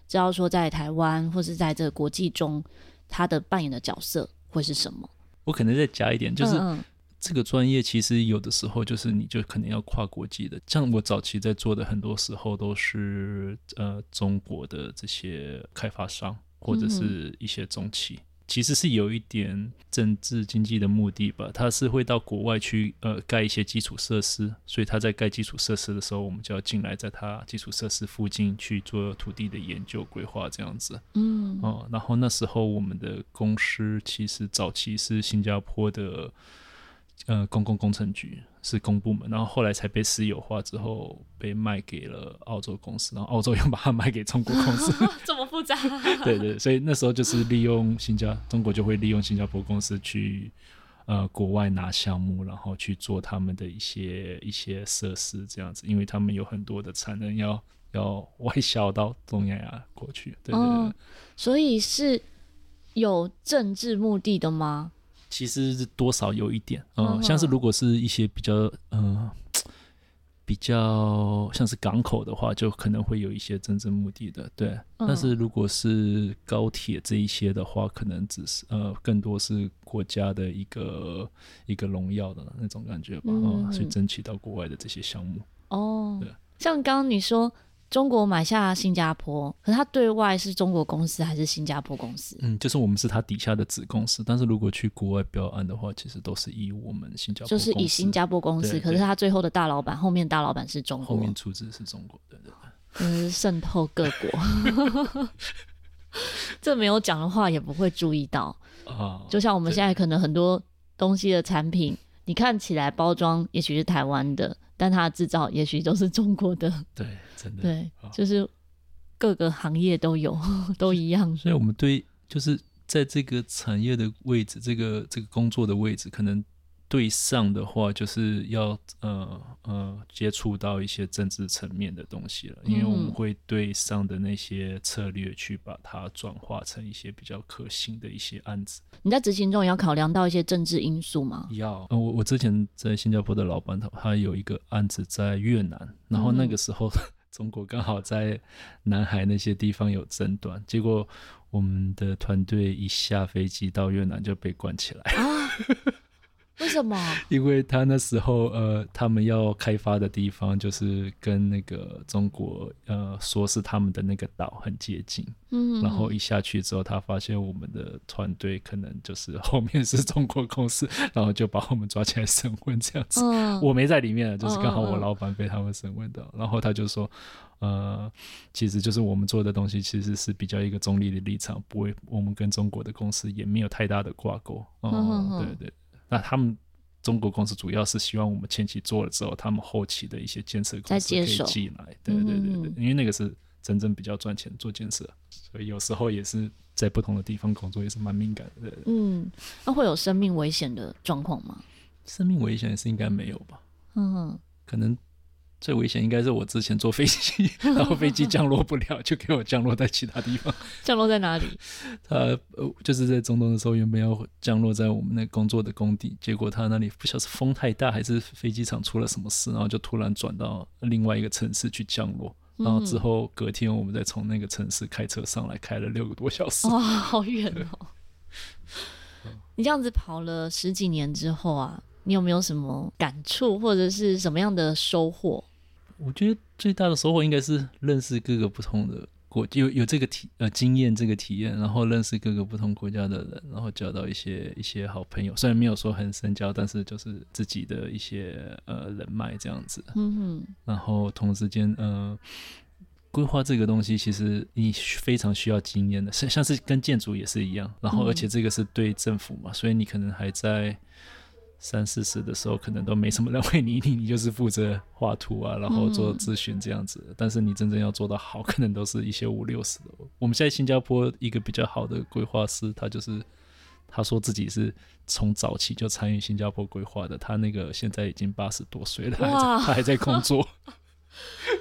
A: 知道说在台湾或是在这个国际中，他的扮演的角色会是什么？
B: 我可能再加一点，就是这个专业其实有的时候就是你就可能要跨国际的，像我早期在做的很多时候都是呃中国的这些开发商或者是一些中企。嗯其实是有一点政治经济的目的吧，他是会到国外去呃盖一些基础设施，所以他在盖基础设施的时候，我们就要进来，在他基础设施附近去做土地的研究规划这样子。嗯哦，然后那时候我们的公司其实早期是新加坡的呃公共工程局。是公部门，然后后来才被私有化，之后被卖给了澳洲公司，然后澳洲又把它卖给中国公司，
A: 这么复杂？
B: 对对，所以那时候就是利用新加中国就会利用新加坡公司去呃国外拿项目，然后去做他们的一些一些设施这样子，因为他们有很多的产能要要外销到东南亚过去。对对对，
A: 嗯，所以是有政治目的的吗？
B: 其实是多少有一点，嗯、呃，像是如果是一些比较，嗯、呃，比较像是港口的话，就可能会有一些真正目的的，对。嗯、但是如果是高铁这一些的话，可能只是呃，更多是国家的一个一个荣耀的那种感觉吧，嗯，呃、去争取到国外的这些项目。
A: 哦，对，像刚刚你说。中国买下新加坡，可是它对外是中国公司还是新加坡公司？
B: 嗯，就是我们是它底下的子公司，但是如果去国外标案的话，其实都是以我们新加坡
A: 就是以新加坡公司，可是它最后的大老板后面大老板是中国，
B: 后面出资是中国，对对对，
A: 嗯，渗透各国，这没有讲的话也不会注意到啊。就像我们现在可能很多东西的产品，你看起来包装也许是台湾的。但它的制造也许都是中国的，
B: 对，真的，
A: 对，就是各个行业都有，都一样。
B: 所以，我们对就是在这个产业的位置，这个这个工作的位置，可能。对上的话，就是要呃呃接触到一些政治层面的东西了，因为我们会对上的那些策略去把它转化成一些比较可行的一些案子。
A: 你在执行中也要考量到一些政治因素吗？
B: 要。呃、我我之前在新加坡的老板他他有一个案子在越南，然后那个时候、嗯、中国刚好在南海那些地方有争端，结果我们的团队一下飞机到越南就被关起来。啊
A: 为什么？
B: 因为他那时候呃，他们要开发的地方就是跟那个中国呃说是他们的那个岛很接近，嗯，然后一下去之后，他发现我们的团队可能就是后面是中国公司，然后就把我们抓起来审问这样子。嗯，我没在里面，就是刚好我老板被他们审问到，然后他就说，呃，其实就是我们做的东西其实是比较一个中立的立场，不会，我们跟中国的公司也没有太大的挂钩。嗯，对对。那他们中国公司主要是希望我们前期做了之后，他们后期的一些建设公司可以进来，对对对对，嗯、因为那个是真正比较赚钱做建设，所以有时候也是在不同的地方工作也是蛮敏感的。
A: 嗯，那会有生命危险的状况吗？
B: 生命危险也是应该没有吧？嗯，可能。最危险应该是我之前坐飞机，然后飞机降落不了，就给我降落在其他地方。
A: 降落在哪里？
B: 他呃，就是在中东的时候，原本要降落在我们那工作的工地，结果他那里不晓得是风太大，还是飞机场出了什么事，然后就突然转到另外一个城市去降落。然后之后隔天我们再从那个城市开车上来，开了六个多小时。
A: 哇，好远哦！你这样子跑了十几年之后啊，你有没有什么感触，或者是什么样的收获？
B: 我觉得最大的收获应该是认识各个不同的国，有有这个体呃经验这个体验，然后认识各个不同国家的人，然后交到一些一些好朋友。虽然没有说很深交，但是就是自己的一些呃人脉这样子。嗯哼。然后同时间呃，规划这个东西其实你非常需要经验的，像像是跟建筑也是一样。然后而且这个是对政府嘛，所以你可能还在。三四十的时候，可能都没什么人会理 你，你就是负责画图啊，然后做咨询这样子。嗯、但是你真正要做到好，可能都是一些五六十的。我们现在新加坡一个比较好的规划师，他就是他说自己是从早期就参与新加坡规划的，他那个现在已经八十多岁了，他还在，他还在工作。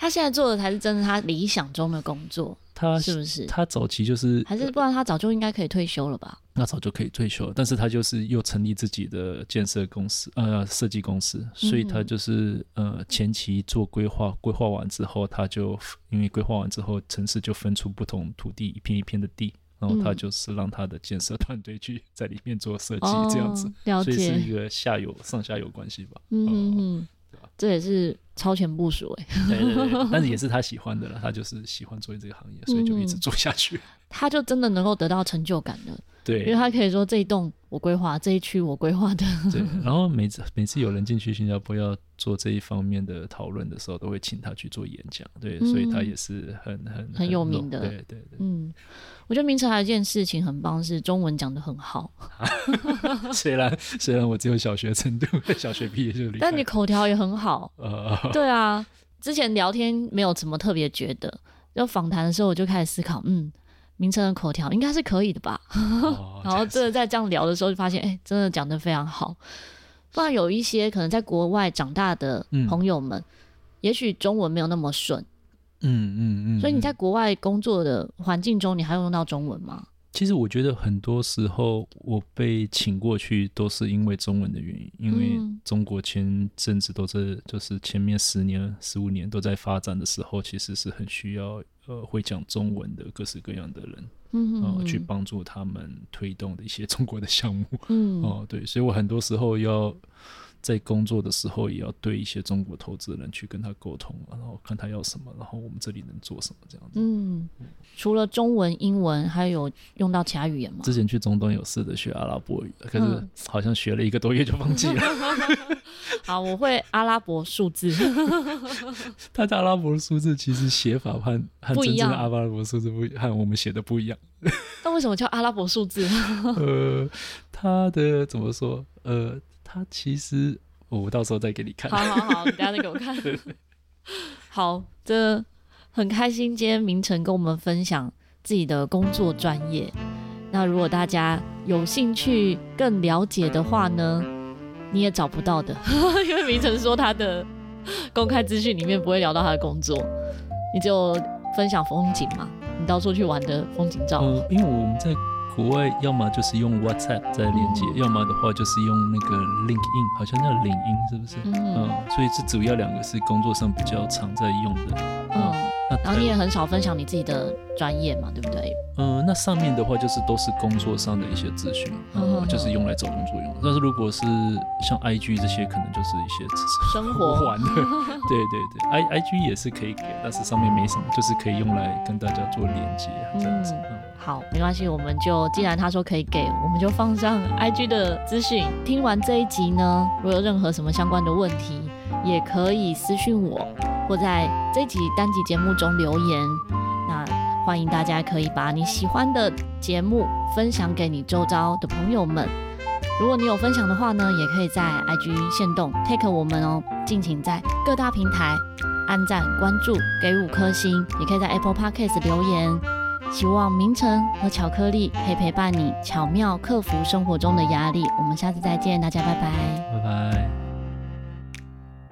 A: 他现在做的才是真的他理想中的工作。
B: 他
A: 是不是？
B: 他早期就是
A: 还是不然他早就应该可以退休了吧？
B: 那早就可以退休了，但是他就是又成立自己的建设公司，呃，设计公司，所以他就是呃前期做规划，规划完之后，他就因为规划完之后，城市就分出不同土地，一片一片的地，然后他就是让他的建设团队去在里面做设计，这样子，
A: 了解，
B: 所以是一个下游上下游关系吧，
A: 嗯嗯嗯，对吧？这也是超前部署 哎，
B: 对对对，但是也是他喜欢的了，他就是喜欢做这个行业，所以就一直做下去，
A: 他就真的能够得到成就感的。
B: 对，
A: 因为他可以说这一栋我规划，这一区我规划的。
B: 对，然后每次每次有人进去新加坡要做这一方面的讨论的时候，都会请他去做演讲。对，嗯、所以他也是很很很，
A: 有名的。
B: 对对对，
A: 嗯，我觉得明成还有一件事情很棒，是中文讲的很好。
B: 虽然虽然我只有小学程度，小学毕业就离开，
A: 但你口条也很好。
B: 呃，
A: 对啊，之前聊天没有什么特别觉得，就访谈的时候我就开始思考，嗯。名称的口条应该是可以的吧，哦、然后真的在这样聊的时候就发现，哎、欸，真的讲的非常好。不然有一些可能在国外长大的朋友们，嗯、也许中文没有那么顺，
B: 嗯嗯嗯。嗯，
A: 所以你在国外工作的环境中，你还会用到中文吗？
B: 其实我觉得很多时候我被请过去都是因为中文的原因，因为中国前阵子都是就是前面十年、十五年都在发展的时候，其实是很需要。呃，会讲中文的各式各样的人，嗯，去帮助他们推动的一些中国的项目，嗯，哦，对，所以我很多时候要。在工作的时候，也要对一些中国投资人去跟他沟通，然后看他要什么，然后我们这里能做什么这样子。嗯，
A: 除了中文、英文，还有用到其他语言吗？
B: 之前去中东有试着学阿拉伯语，可是好像学了一个多月就忘记了。
A: 嗯、好，我会阿拉伯数字。
B: 他的阿拉伯数字其实写法和和真正的阿拉伯数字不和我们写的不一样。
A: 那为什么叫阿拉伯数字？
B: 呃，他的怎么说？呃。他其实，我到时候再给你看。
A: 好好好，你等下再给我看。好，这很开心，今天明成跟我们分享自己的工作专业。那如果大家有兴趣更了解的话呢，你也找不到的，因为明成说他的公开资讯里面不会聊到他的工作，你就分享风景嘛，你到处去玩的风景照。
B: 呃，因为我们在。国外要么就是用 WhatsApp 在连接，要么的话就是用那个 LinkedIn，好像叫领英，是不是？嗯，嗯，所以这主要两个是工作上比较常在用的。嗯，
A: 嗯，然后你也很少分享你自己的专业嘛，对不对？
B: 嗯，那上面的话就是都是工作上的一些资讯，嗯，就是用来找工作用。但是如果是像 IG 这些，可能就是一些
A: 生活
B: 玩的。对对对，I IG 也是可以给，但是上面没什么，就是可以用来跟大家做连接这样子。
A: 好，没关系，我们就既然他说可以给，我们就放上 IG 的资讯。听完这一集呢，如果有任何什么相关的问题，也可以私讯我，或在这集单集节目中留言。那欢迎大家可以把你喜欢的节目分享给你周遭的朋友们。如果你有分享的话呢，也可以在 IG 限动 take 我们哦，敬请在各大平台按赞、关注、给五颗星，也可以在 Apple Podcast 留言。希望明成和巧克力可以陪伴你，巧妙克服生活中的压力。我们下次再见，大家拜拜，
B: 拜拜。